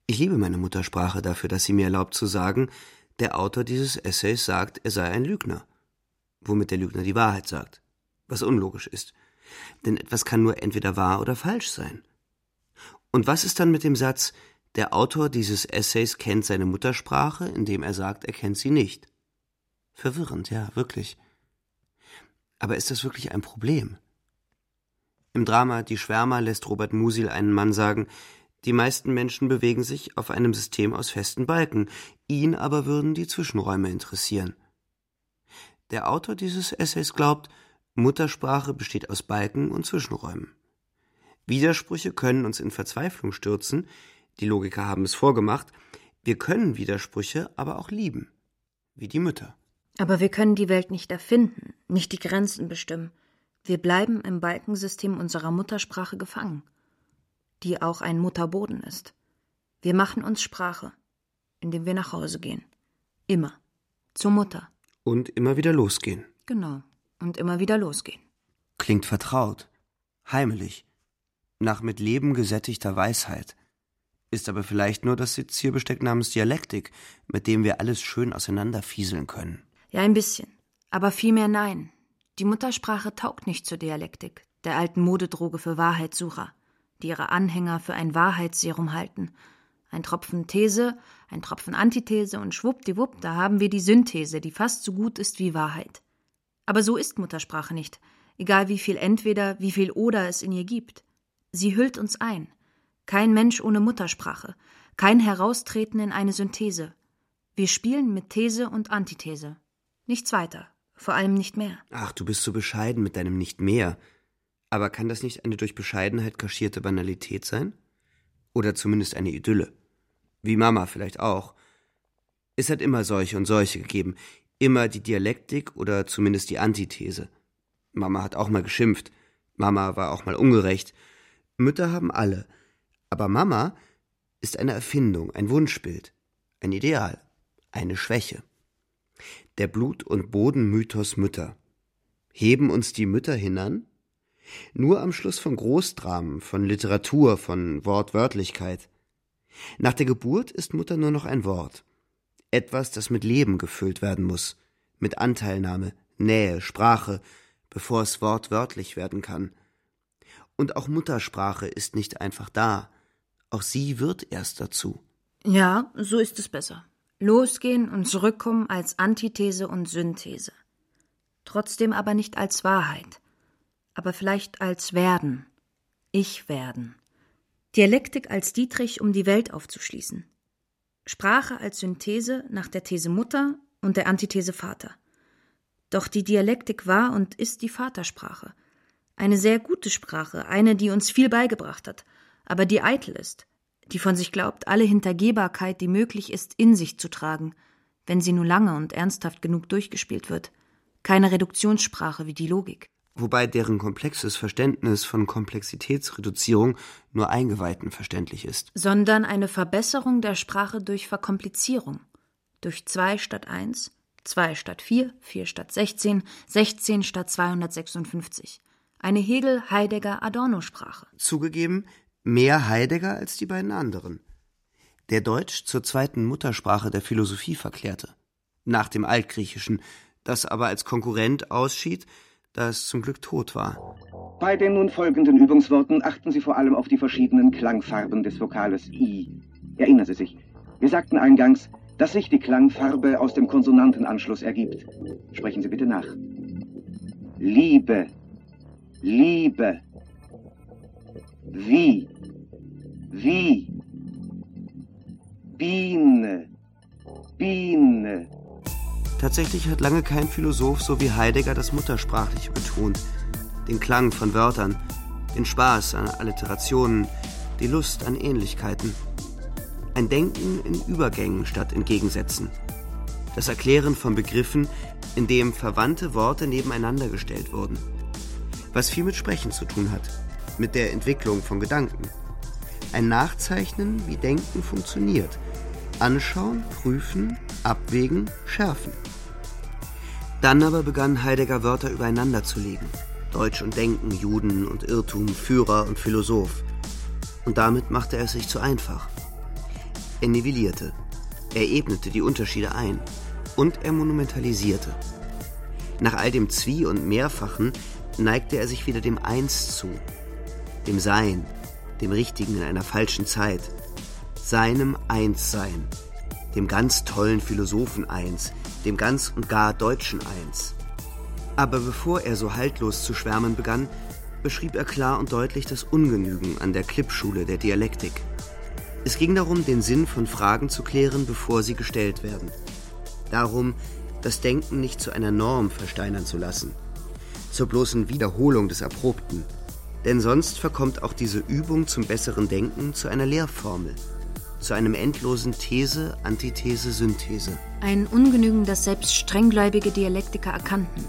Ich liebe meine Muttersprache dafür, dass sie mir erlaubt zu sagen, der Autor dieses Essays sagt, er sei ein Lügner. Womit der Lügner die Wahrheit sagt. Was unlogisch ist. Denn etwas kann nur entweder wahr oder falsch sein. Und was ist dann mit dem Satz, der Autor dieses Essays kennt seine Muttersprache, indem er sagt, er kennt sie nicht? Verwirrend, ja, wirklich. Aber ist das wirklich ein Problem? Im Drama Die Schwärmer lässt Robert Musil einen Mann sagen, die meisten Menschen bewegen sich auf einem System aus festen Balken, ihn aber würden die Zwischenräume interessieren. Der Autor dieses Essays glaubt, Muttersprache besteht aus Balken und Zwischenräumen. Widersprüche können uns in Verzweiflung stürzen, die Logiker haben es vorgemacht, wir können Widersprüche aber auch lieben, wie die Mütter. Aber wir können die Welt nicht erfinden, nicht die Grenzen bestimmen. Wir bleiben im Balkensystem unserer Muttersprache gefangen, die auch ein Mutterboden ist. Wir machen uns Sprache, indem wir nach Hause gehen. Immer. Zur Mutter. Und immer wieder losgehen. Genau. Und immer wieder losgehen. Klingt vertraut, heimelig, nach mit Leben gesättigter Weisheit. Ist aber vielleicht nur das Sezierbesteck namens Dialektik, mit dem wir alles schön auseinanderfieseln können. Ja, ein bisschen. Aber vielmehr nein. Die Muttersprache taugt nicht zur Dialektik, der alten Modedroge für Wahrheitssucher, die ihre Anhänger für ein Wahrheitsserum halten. Ein Tropfen These, ein Tropfen Antithese und schwuppdiwupp, da haben wir die Synthese, die fast so gut ist wie Wahrheit. Aber so ist Muttersprache nicht, egal wie viel entweder, wie viel oder es in ihr gibt. Sie hüllt uns ein. Kein Mensch ohne Muttersprache, kein Heraustreten in eine Synthese. Wir spielen mit These und Antithese. Nichts weiter, vor allem nicht mehr. Ach, du bist so bescheiden mit deinem nicht mehr. Aber kann das nicht eine durch Bescheidenheit kaschierte Banalität sein? Oder zumindest eine Idylle? Wie Mama vielleicht auch. Es hat immer solche und solche gegeben, immer die Dialektik oder zumindest die Antithese. Mama hat auch mal geschimpft, Mama war auch mal ungerecht. Mütter haben alle, aber Mama ist eine Erfindung, ein Wunschbild, ein Ideal, eine Schwäche. Der Blut- und Bodenmythos Mütter. Heben uns die Mütter hinan? Nur am Schluss von Großdramen, von Literatur, von Wortwörtlichkeit. Nach der Geburt ist Mutter nur noch ein Wort. Etwas, das mit Leben gefüllt werden muss, mit Anteilnahme, Nähe, Sprache, bevor es wortwörtlich werden kann. Und auch Muttersprache ist nicht einfach da, auch sie wird erst dazu. Ja, so ist es besser. Losgehen und zurückkommen als Antithese und Synthese. Trotzdem aber nicht als Wahrheit, aber vielleicht als Werden. Ich werden. Dialektik als Dietrich, um die Welt aufzuschließen. Sprache als Synthese nach der These Mutter und der Antithese Vater. Doch die Dialektik war und ist die Vatersprache. Eine sehr gute Sprache, eine, die uns viel beigebracht hat, aber die eitel ist, die von sich glaubt, alle Hintergehbarkeit, die möglich ist, in sich zu tragen, wenn sie nur lange und ernsthaft genug durchgespielt wird. Keine Reduktionssprache wie die Logik. Wobei deren komplexes Verständnis von Komplexitätsreduzierung nur Eingeweihten verständlich ist. Sondern eine Verbesserung der Sprache durch Verkomplizierung. Durch zwei statt eins, zwei statt vier, vier statt sechzehn, sechzehn statt 256. Eine Hegel-Heidegger-Adorno-Sprache. Zugegeben, Mehr Heidegger als die beiden anderen. Der Deutsch zur zweiten Muttersprache der Philosophie verklärte. Nach dem Altgriechischen, das aber als Konkurrent ausschied, da es zum Glück tot war. Bei den nun folgenden Übungsworten achten Sie vor allem auf die verschiedenen Klangfarben des Vokales I. Erinnern Sie sich, wir sagten eingangs, dass sich die Klangfarbe aus dem Konsonantenanschluss ergibt. Sprechen Sie bitte nach. Liebe, Liebe, wie, wie, Biene, Biene. Tatsächlich hat lange kein Philosoph so wie Heidegger das Muttersprachliche betont, den Klang von Wörtern, den Spaß an Alliterationen, die Lust an Ähnlichkeiten. Ein Denken in Übergängen statt in Gegensätzen. Das Erklären von Begriffen, in dem verwandte Worte nebeneinander gestellt wurden. Was viel mit Sprechen zu tun hat, mit der Entwicklung von Gedanken. Ein Nachzeichnen, wie Denken funktioniert. Anschauen, prüfen, abwägen, schärfen. Dann aber begann Heidegger Wörter übereinander zu legen. Deutsch und Denken, Juden und Irrtum, Führer und Philosoph. Und damit machte er es sich zu einfach. Er nivellierte. Er ebnete die Unterschiede ein. Und er monumentalisierte. Nach all dem Zwie- und Mehrfachen neigte er sich wieder dem Eins zu. Dem Sein, dem Richtigen in einer falschen Zeit. Seinem Einssein. Dem ganz tollen Philosophen Eins. Dem ganz und gar Deutschen Eins. Aber bevor er so haltlos zu schwärmen begann, beschrieb er klar und deutlich das Ungenügen an der Klippschule der Dialektik. Es ging darum, den Sinn von Fragen zu klären, bevor sie gestellt werden. Darum, das Denken nicht zu einer Norm versteinern zu lassen, zur bloßen Wiederholung des Erprobten. Denn sonst verkommt auch diese Übung zum besseren Denken zu einer Lehrformel, zu einem endlosen These, Antithese, Synthese. Ein Ungenügen, das selbst strenggläubige Dialektiker erkannten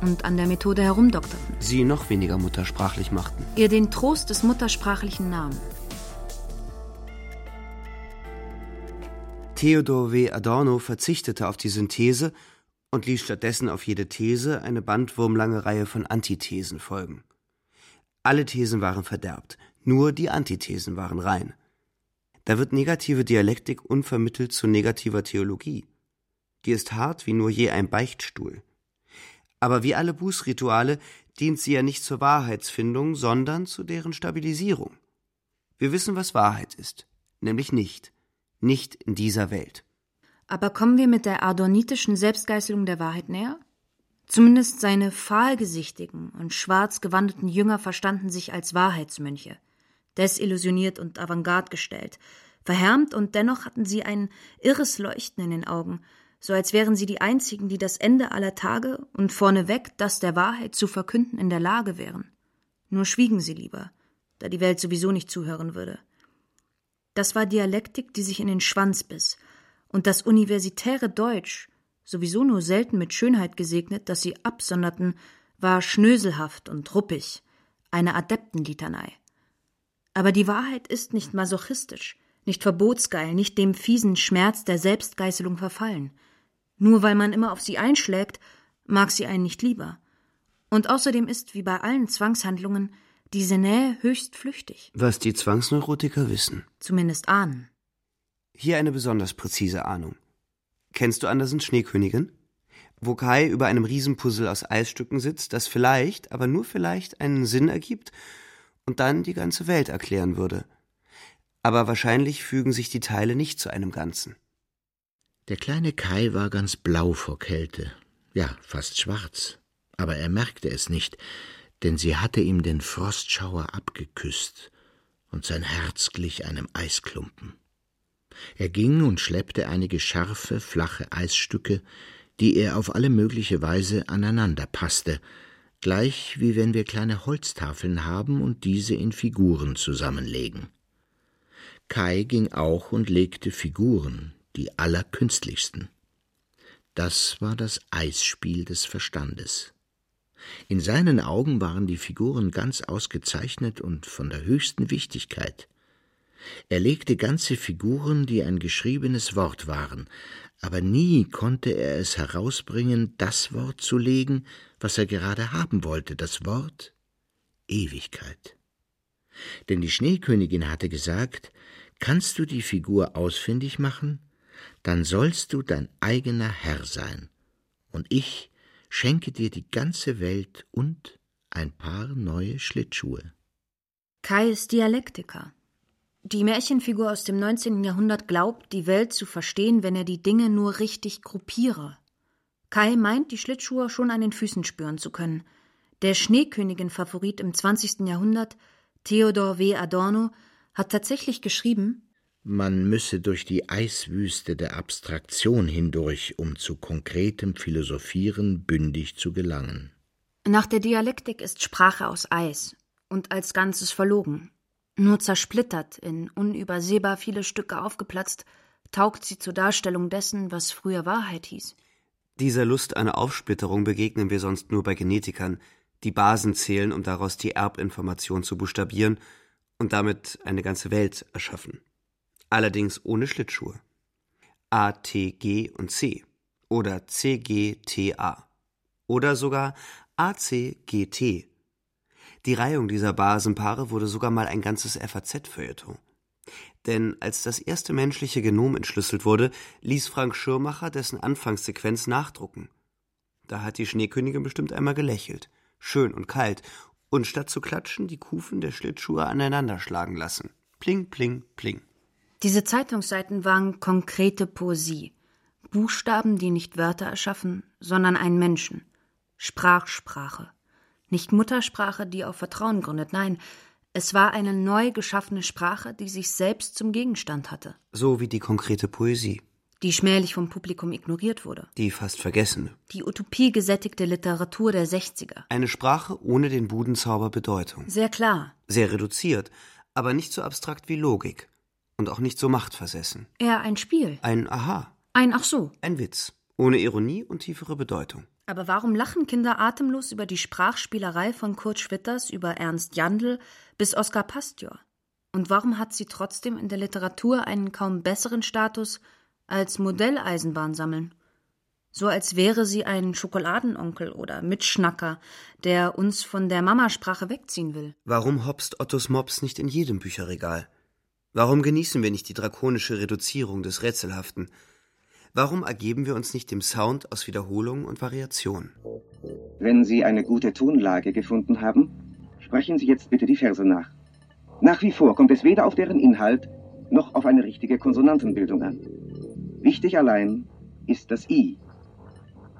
und an der Methode herumdokterten. Sie noch weniger muttersprachlich machten. Ihr den Trost des Muttersprachlichen nahmen. Theodor W. Adorno verzichtete auf die Synthese und ließ stattdessen auf jede These eine bandwurmlange Reihe von Antithesen folgen. Alle Thesen waren verderbt, nur die Antithesen waren rein. Da wird negative Dialektik unvermittelt zu negativer Theologie. Die ist hart wie nur je ein Beichtstuhl. Aber wie alle Bußrituale dient sie ja nicht zur Wahrheitsfindung, sondern zu deren Stabilisierung. Wir wissen, was Wahrheit ist, nämlich nicht nicht in dieser Welt. Aber kommen wir mit der adornitischen Selbstgeißelung der Wahrheit näher? Zumindest seine fahlgesichtigen und schwarz gewandeten Jünger verstanden sich als Wahrheitsmönche, desillusioniert und avantgarde gestellt, verhärmt und dennoch hatten sie ein irres Leuchten in den Augen, so als wären sie die einzigen, die das Ende aller Tage und vorneweg das der Wahrheit zu verkünden in der Lage wären. Nur schwiegen sie lieber, da die Welt sowieso nicht zuhören würde. Das war Dialektik, die sich in den Schwanz biss. Und das universitäre Deutsch, sowieso nur selten mit Schönheit gesegnet, das sie absonderten, war schnöselhaft und ruppig, eine Adeptenlitanei. Aber die Wahrheit ist nicht masochistisch, nicht verbotsgeil, nicht dem fiesen Schmerz der Selbstgeißelung verfallen. Nur weil man immer auf sie einschlägt, mag sie einen nicht lieber. Und außerdem ist, wie bei allen Zwangshandlungen, diese Nähe höchst flüchtig. Was die Zwangsneurotiker wissen. Zumindest ahnen. Hier eine besonders präzise Ahnung. Kennst du Andersens Schneekönigin? Wo Kai über einem Riesenpuzzle aus Eisstücken sitzt, das vielleicht, aber nur vielleicht einen Sinn ergibt und dann die ganze Welt erklären würde. Aber wahrscheinlich fügen sich die Teile nicht zu einem Ganzen. Der kleine Kai war ganz blau vor Kälte, ja, fast schwarz, aber er merkte es nicht, denn sie hatte ihm den Frostschauer abgeküsst, und sein Herz glich einem Eisklumpen. Er ging und schleppte einige scharfe, flache Eisstücke, die er auf alle mögliche Weise aneinander passte, gleich wie wenn wir kleine Holztafeln haben und diese in Figuren zusammenlegen. Kai ging auch und legte Figuren, die allerkünstlichsten. Das war das Eisspiel des Verstandes. In seinen Augen waren die Figuren ganz ausgezeichnet und von der höchsten Wichtigkeit. Er legte ganze Figuren, die ein geschriebenes Wort waren, aber nie konnte er es herausbringen, das Wort zu legen, was er gerade haben wollte, das Wort Ewigkeit. Denn die Schneekönigin hatte gesagt, kannst du die Figur ausfindig machen, dann sollst du dein eigener Herr sein, und ich schenke dir die ganze Welt und ein paar neue Schlittschuhe. Kai ist Dialektiker. Die Märchenfigur aus dem 19. Jahrhundert glaubt, die Welt zu verstehen, wenn er die Dinge nur richtig gruppiere. Kai meint, die Schlittschuhe schon an den Füßen spüren zu können. Der Schneekönigin-Favorit im 20. Jahrhundert, Theodor W. Adorno, hat tatsächlich geschrieben, man müsse durch die Eiswüste der Abstraktion hindurch, um zu konkretem Philosophieren bündig zu gelangen. Nach der Dialektik ist Sprache aus Eis und als Ganzes verlogen. Nur zersplittert, in unübersehbar viele Stücke aufgeplatzt, taugt sie zur Darstellung dessen, was früher Wahrheit hieß. Dieser Lust einer Aufsplitterung begegnen wir sonst nur bei Genetikern, die Basen zählen, um daraus die Erbinformation zu buchstabieren und damit eine ganze Welt erschaffen. Allerdings ohne Schlittschuhe. A, T, G und C oder C, G, T, A oder sogar A, C, G, T. Die Reihung dieser Basenpaare wurde sogar mal ein ganzes FAZ-Feuilleton. Denn als das erste menschliche Genom entschlüsselt wurde, ließ Frank Schirmacher dessen Anfangssequenz nachdrucken. Da hat die Schneekönigin bestimmt einmal gelächelt, schön und kalt, und statt zu klatschen die Kufen der Schlittschuhe aneinanderschlagen lassen. Pling, pling, pling. Diese Zeitungsseiten waren konkrete Poesie. Buchstaben, die nicht Wörter erschaffen, sondern einen Menschen. Sprachsprache. Nicht Muttersprache, die auf Vertrauen gründet, nein, es war eine neu geschaffene Sprache, die sich selbst zum Gegenstand hatte. So wie die konkrete Poesie. Die schmählich vom Publikum ignoriert wurde. Die fast vergessene. Die utopiegesättigte Literatur der 60er. Eine Sprache ohne den Budenzauber Bedeutung. Sehr klar. Sehr reduziert, aber nicht so abstrakt wie Logik. Und auch nicht so machtversessen. Eher ein Spiel. Ein Aha. Ein Ach so. Ein Witz. Ohne Ironie und tiefere Bedeutung. Aber warum lachen Kinder atemlos über die Sprachspielerei von Kurt Schwitters, über Ernst Jandl bis Oskar Pastjor? Und warum hat sie trotzdem in der Literatur einen kaum besseren Status als Modelleisenbahn sammeln? So als wäre sie ein Schokoladenonkel oder Mitschnacker, der uns von der Mamasprache wegziehen will. Warum hopst Ottos Mops nicht in jedem Bücherregal? Warum genießen wir nicht die drakonische Reduzierung des Rätselhaften? Warum ergeben wir uns nicht dem Sound aus Wiederholung und Variation? Wenn Sie eine gute Tonlage gefunden haben, sprechen Sie jetzt bitte die Verse nach. Nach wie vor kommt es weder auf deren Inhalt noch auf eine richtige Konsonantenbildung an. Wichtig allein ist das I.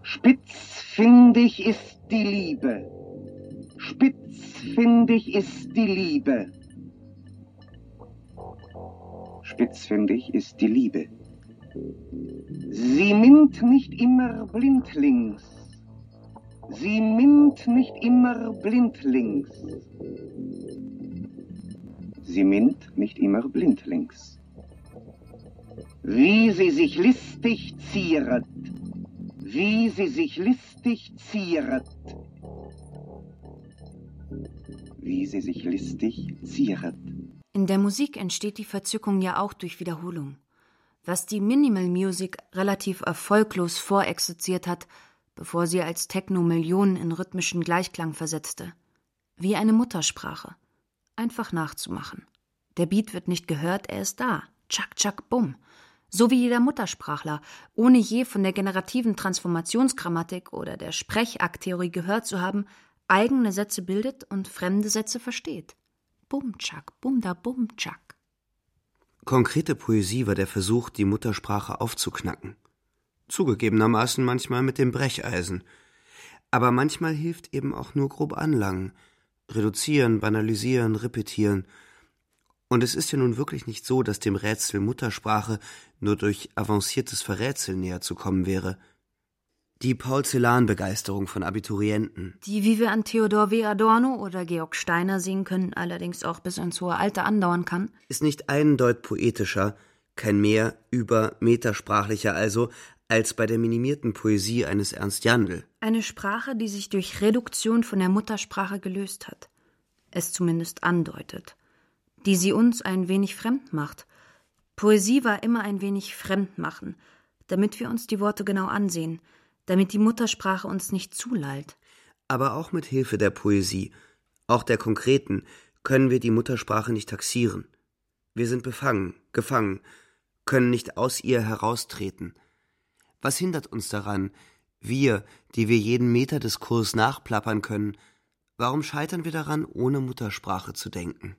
Spitzfindig ist die Liebe. Spitzfindig ist die Liebe. Spitzfindig ist die Liebe. Sie minnt nicht immer blindlings. Sie minnt nicht immer blindlings. Sie minnt nicht immer blindlings. Wie sie sich listig zieret, wie sie sich listig zieret, wie sie sich listig zieret. In der Musik entsteht die Verzückung ja auch durch Wiederholung. Was die Minimal Music relativ erfolglos vorexerziert hat, bevor sie als Techno Millionen in rhythmischen Gleichklang versetzte. Wie eine Muttersprache. Einfach nachzumachen. Der Beat wird nicht gehört, er ist da. Tschak, tschak, bumm. So wie jeder Muttersprachler, ohne je von der generativen Transformationsgrammatik oder der Sprechakttheorie gehört zu haben, eigene Sätze bildet und fremde Sätze versteht. Bumtschak, bumda bumtschak. Konkrete Poesie war der Versuch, die Muttersprache aufzuknacken. Zugegebenermaßen manchmal mit dem Brecheisen. Aber manchmal hilft eben auch nur grob anlangen. Reduzieren, banalisieren, repetieren. Und es ist ja nun wirklich nicht so, dass dem Rätsel Muttersprache nur durch avanciertes Verrätseln näher zu kommen wäre. Die Paul-Celan-Begeisterung von Abiturienten. Die, wie wir an Theodor W. Adorno oder Georg Steiner sehen können, allerdings auch bis ins hohe Alter andauern kann, ist nicht einen Deut poetischer, kein mehr über metersprachlicher also, als bei der minimierten Poesie eines Ernst Jandl. Eine Sprache, die sich durch Reduktion von der Muttersprache gelöst hat. Es zumindest andeutet. Die sie uns ein wenig fremd macht. Poesie war immer ein wenig fremd machen, damit wir uns die Worte genau ansehen – damit die Muttersprache uns nicht zulallt. Aber auch mit Hilfe der Poesie, auch der konkreten, können wir die Muttersprache nicht taxieren. Wir sind befangen, gefangen, können nicht aus ihr heraustreten. Was hindert uns daran, wir, die wir jeden Meter des Kurs nachplappern können, warum scheitern wir daran, ohne Muttersprache zu denken?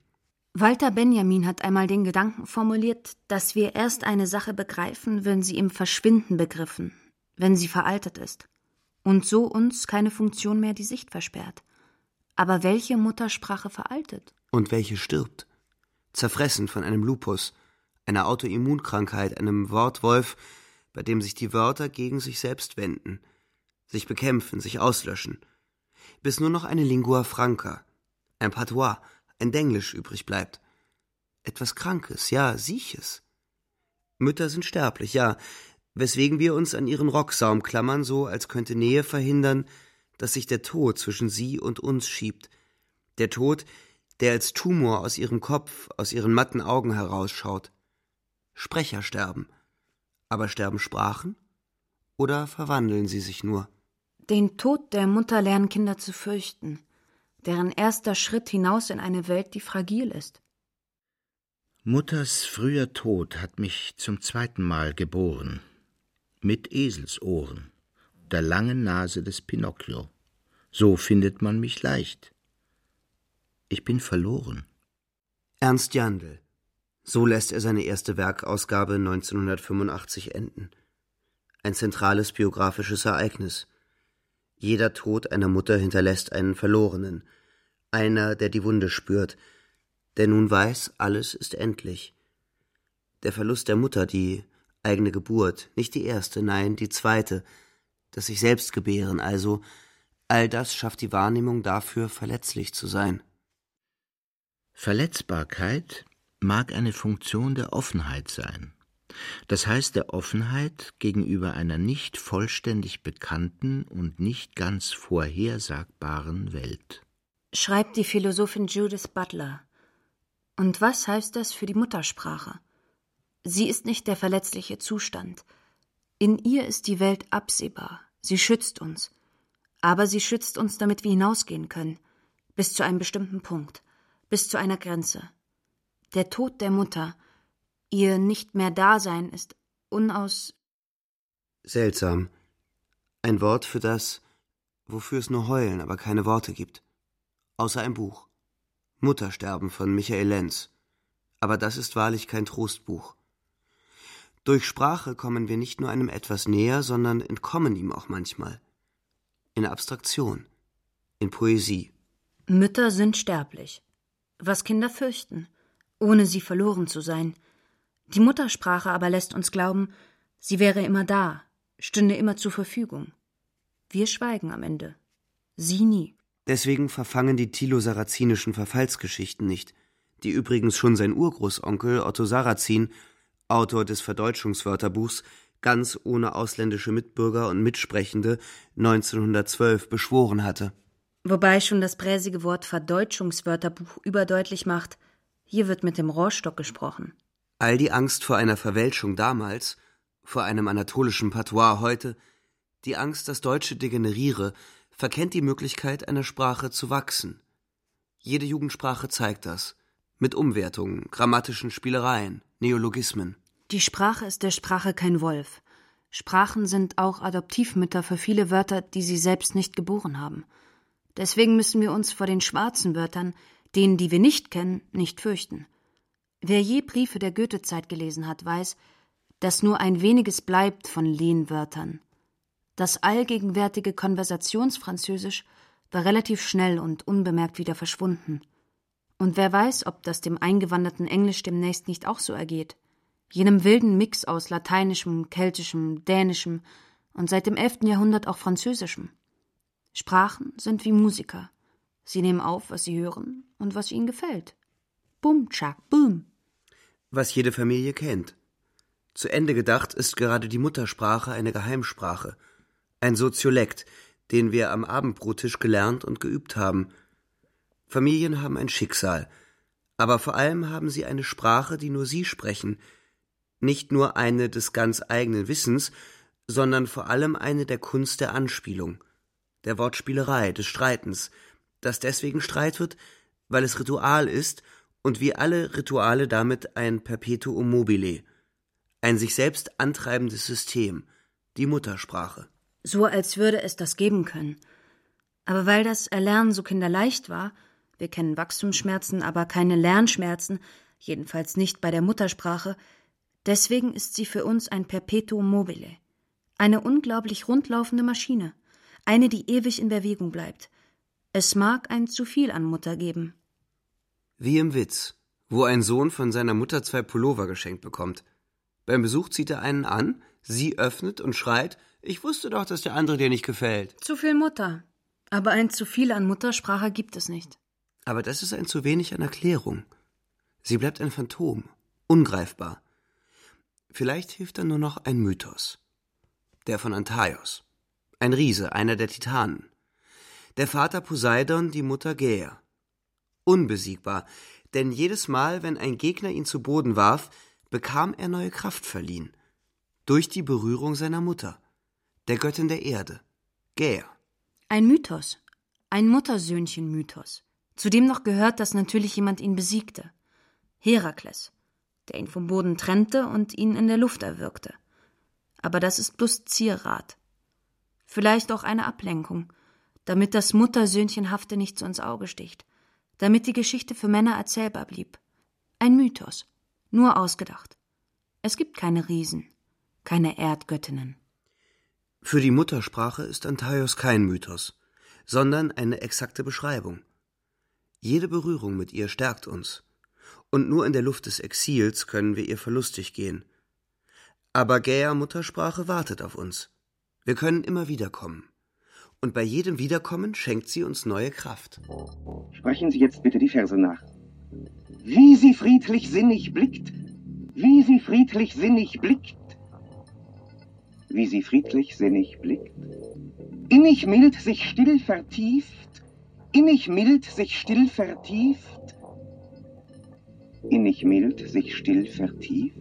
Walter Benjamin hat einmal den Gedanken formuliert, dass wir erst eine Sache begreifen, wenn sie im Verschwinden begriffen, wenn sie veraltet ist, und so uns keine Funktion mehr die Sicht versperrt. Aber welche Muttersprache veraltet? Und welche stirbt? Zerfressen von einem Lupus, einer Autoimmunkrankheit, einem Wortwolf, bei dem sich die Wörter gegen sich selbst wenden, sich bekämpfen, sich auslöschen, bis nur noch eine Lingua franca, ein Patois, ein Denglisch übrig bleibt. Etwas Krankes, ja, Sieches. Mütter sind sterblich, ja, weswegen wir uns an ihren Rocksaum klammern, so als könnte Nähe verhindern, dass sich der Tod zwischen sie und uns schiebt. Der Tod, der als Tumor aus ihrem Kopf, aus ihren matten Augen herausschaut. Sprecher sterben. Aber sterben Sprachen? Oder verwandeln sie sich nur? Den Tod der Mutter lernen Kinder zu fürchten deren erster Schritt hinaus in eine Welt, die fragil ist. Mutters früher Tod hat mich zum zweiten Mal geboren, mit Eselsohren, der langen Nase des Pinocchio. So findet man mich leicht. Ich bin verloren. Ernst Jandl. So lässt er seine erste Werkausgabe 1985 enden. Ein zentrales biografisches Ereignis – jeder Tod einer Mutter hinterlässt einen Verlorenen, einer, der die Wunde spürt, der nun weiß, alles ist endlich. Der Verlust der Mutter, die eigene Geburt, nicht die erste, nein, die zweite, das sich selbst gebären, also all das schafft die Wahrnehmung dafür, verletzlich zu sein. Verletzbarkeit mag eine Funktion der Offenheit sein das heißt der Offenheit gegenüber einer nicht vollständig bekannten und nicht ganz vorhersagbaren Welt. Schreibt die Philosophin Judith Butler. Und was heißt das für die Muttersprache? Sie ist nicht der verletzliche Zustand. In ihr ist die Welt absehbar, sie schützt uns. Aber sie schützt uns, damit wir hinausgehen können, bis zu einem bestimmten Punkt, bis zu einer Grenze. Der Tod der Mutter – Ihr nicht mehr Dasein ist unaus. Seltsam. Ein Wort für das, wofür es nur Heulen, aber keine Worte gibt. Außer ein Buch. Muttersterben von Michael Lenz. Aber das ist wahrlich kein Trostbuch. Durch Sprache kommen wir nicht nur einem etwas näher, sondern entkommen ihm auch manchmal. In Abstraktion, in Poesie. Mütter sind sterblich. Was Kinder fürchten, ohne sie verloren zu sein – die Muttersprache aber lässt uns glauben, sie wäre immer da, stünde immer zur Verfügung. Wir schweigen am Ende. Sie nie. Deswegen verfangen die Thilo-Sarazinischen Verfallsgeschichten nicht, die übrigens schon sein Urgroßonkel Otto Sarrazin, Autor des Verdeutschungswörterbuchs, ganz ohne ausländische Mitbürger und Mitsprechende 1912 beschworen hatte. Wobei schon das präsige Wort Verdeutschungswörterbuch überdeutlich macht, hier wird mit dem Rohrstock gesprochen. All die Angst vor einer Verwälschung damals, vor einem anatolischen Patois heute, die Angst, dass Deutsche degeneriere, verkennt die Möglichkeit, einer Sprache zu wachsen. Jede Jugendsprache zeigt das. Mit Umwertungen, grammatischen Spielereien, Neologismen. Die Sprache ist der Sprache kein Wolf. Sprachen sind auch Adoptivmütter für viele Wörter, die sie selbst nicht geboren haben. Deswegen müssen wir uns vor den schwarzen Wörtern, denen, die wir nicht kennen, nicht fürchten. Wer je Briefe der Goethezeit gelesen hat, weiß, dass nur ein weniges bleibt von Lehnwörtern. Das allgegenwärtige Konversationsfranzösisch war relativ schnell und unbemerkt wieder verschwunden. Und wer weiß, ob das dem eingewanderten Englisch demnächst nicht auch so ergeht. Jenem wilden Mix aus lateinischem, keltischem, dänischem und seit dem elften Jahrhundert auch französischem. Sprachen sind wie Musiker. Sie nehmen auf, was sie hören und was ihnen gefällt. Bum, tschak, bum was jede Familie kennt. Zu Ende gedacht ist gerade die Muttersprache eine Geheimsprache, ein Soziolekt, den wir am Abendbrottisch gelernt und geübt haben. Familien haben ein Schicksal, aber vor allem haben sie eine Sprache, die nur sie sprechen, nicht nur eine des ganz eigenen Wissens, sondern vor allem eine der Kunst der Anspielung, der Wortspielerei, des Streitens, das deswegen Streit wird, weil es Ritual ist und wie alle Rituale damit ein Perpetuum mobile, ein sich selbst antreibendes System, die Muttersprache. So als würde es das geben können. Aber weil das Erlernen so kinderleicht war, wir kennen Wachstumsschmerzen, aber keine Lernschmerzen, jedenfalls nicht bei der Muttersprache, deswegen ist sie für uns ein Perpetuum mobile, eine unglaublich rundlaufende Maschine, eine, die ewig in Bewegung bleibt. Es mag ein zu viel an Mutter geben. Wie im Witz, wo ein Sohn von seiner Mutter zwei Pullover geschenkt bekommt. Beim Besuch zieht er einen an, sie öffnet und schreit, ich wusste doch, dass der andere dir nicht gefällt. Zu viel Mutter. Aber ein zu viel an Muttersprache gibt es nicht. Aber das ist ein zu wenig an Erklärung. Sie bleibt ein Phantom, ungreifbar. Vielleicht hilft dann nur noch ein Mythos. Der von Antaios. Ein Riese, einer der Titanen. Der Vater Poseidon, die Mutter Gaia. Unbesiegbar, denn jedes Mal, wenn ein Gegner ihn zu Boden warf, bekam er neue Kraft verliehen. Durch die Berührung seiner Mutter, der Göttin der Erde, Gaia. Ein Mythos. Ein Muttersöhnchen-Mythos. Zu dem noch gehört, dass natürlich jemand ihn besiegte. Herakles, der ihn vom Boden trennte und ihn in der Luft erwürgte. Aber das ist bloß Zierrat. Vielleicht auch eine Ablenkung, damit das Muttersöhnchenhafte nicht so ins Auge sticht, damit die Geschichte für Männer erzählbar blieb. Ein Mythos, nur ausgedacht. Es gibt keine Riesen, keine Erdgöttinnen. Für die Muttersprache ist Antaios kein Mythos, sondern eine exakte Beschreibung. Jede Berührung mit ihr stärkt uns, und nur in der Luft des Exils können wir ihr verlustig gehen. Aber Gaia Muttersprache wartet auf uns. Wir können immer wiederkommen. Und bei jedem Wiederkommen schenkt sie uns neue Kraft. Sprechen Sie jetzt bitte die Verse nach. Wie sie friedlich sinnig blickt, wie sie friedlich sinnig blickt, wie sie friedlich sinnig blickt, innig mild sich still vertieft, innig mild sich still vertieft, innig mild sich still vertieft,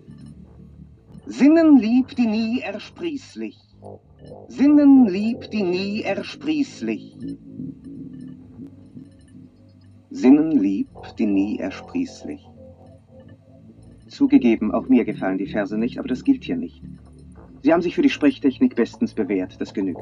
Sinnenlieb, die nie ersprießlich, Sinnenlieb, die nie ersprießlich, Sinnenlieb, die nie ersprießlich. Zugegeben, auch mir gefallen die Verse nicht, aber das gilt hier nicht. Sie haben sich für die Sprechtechnik bestens bewährt, das genügt.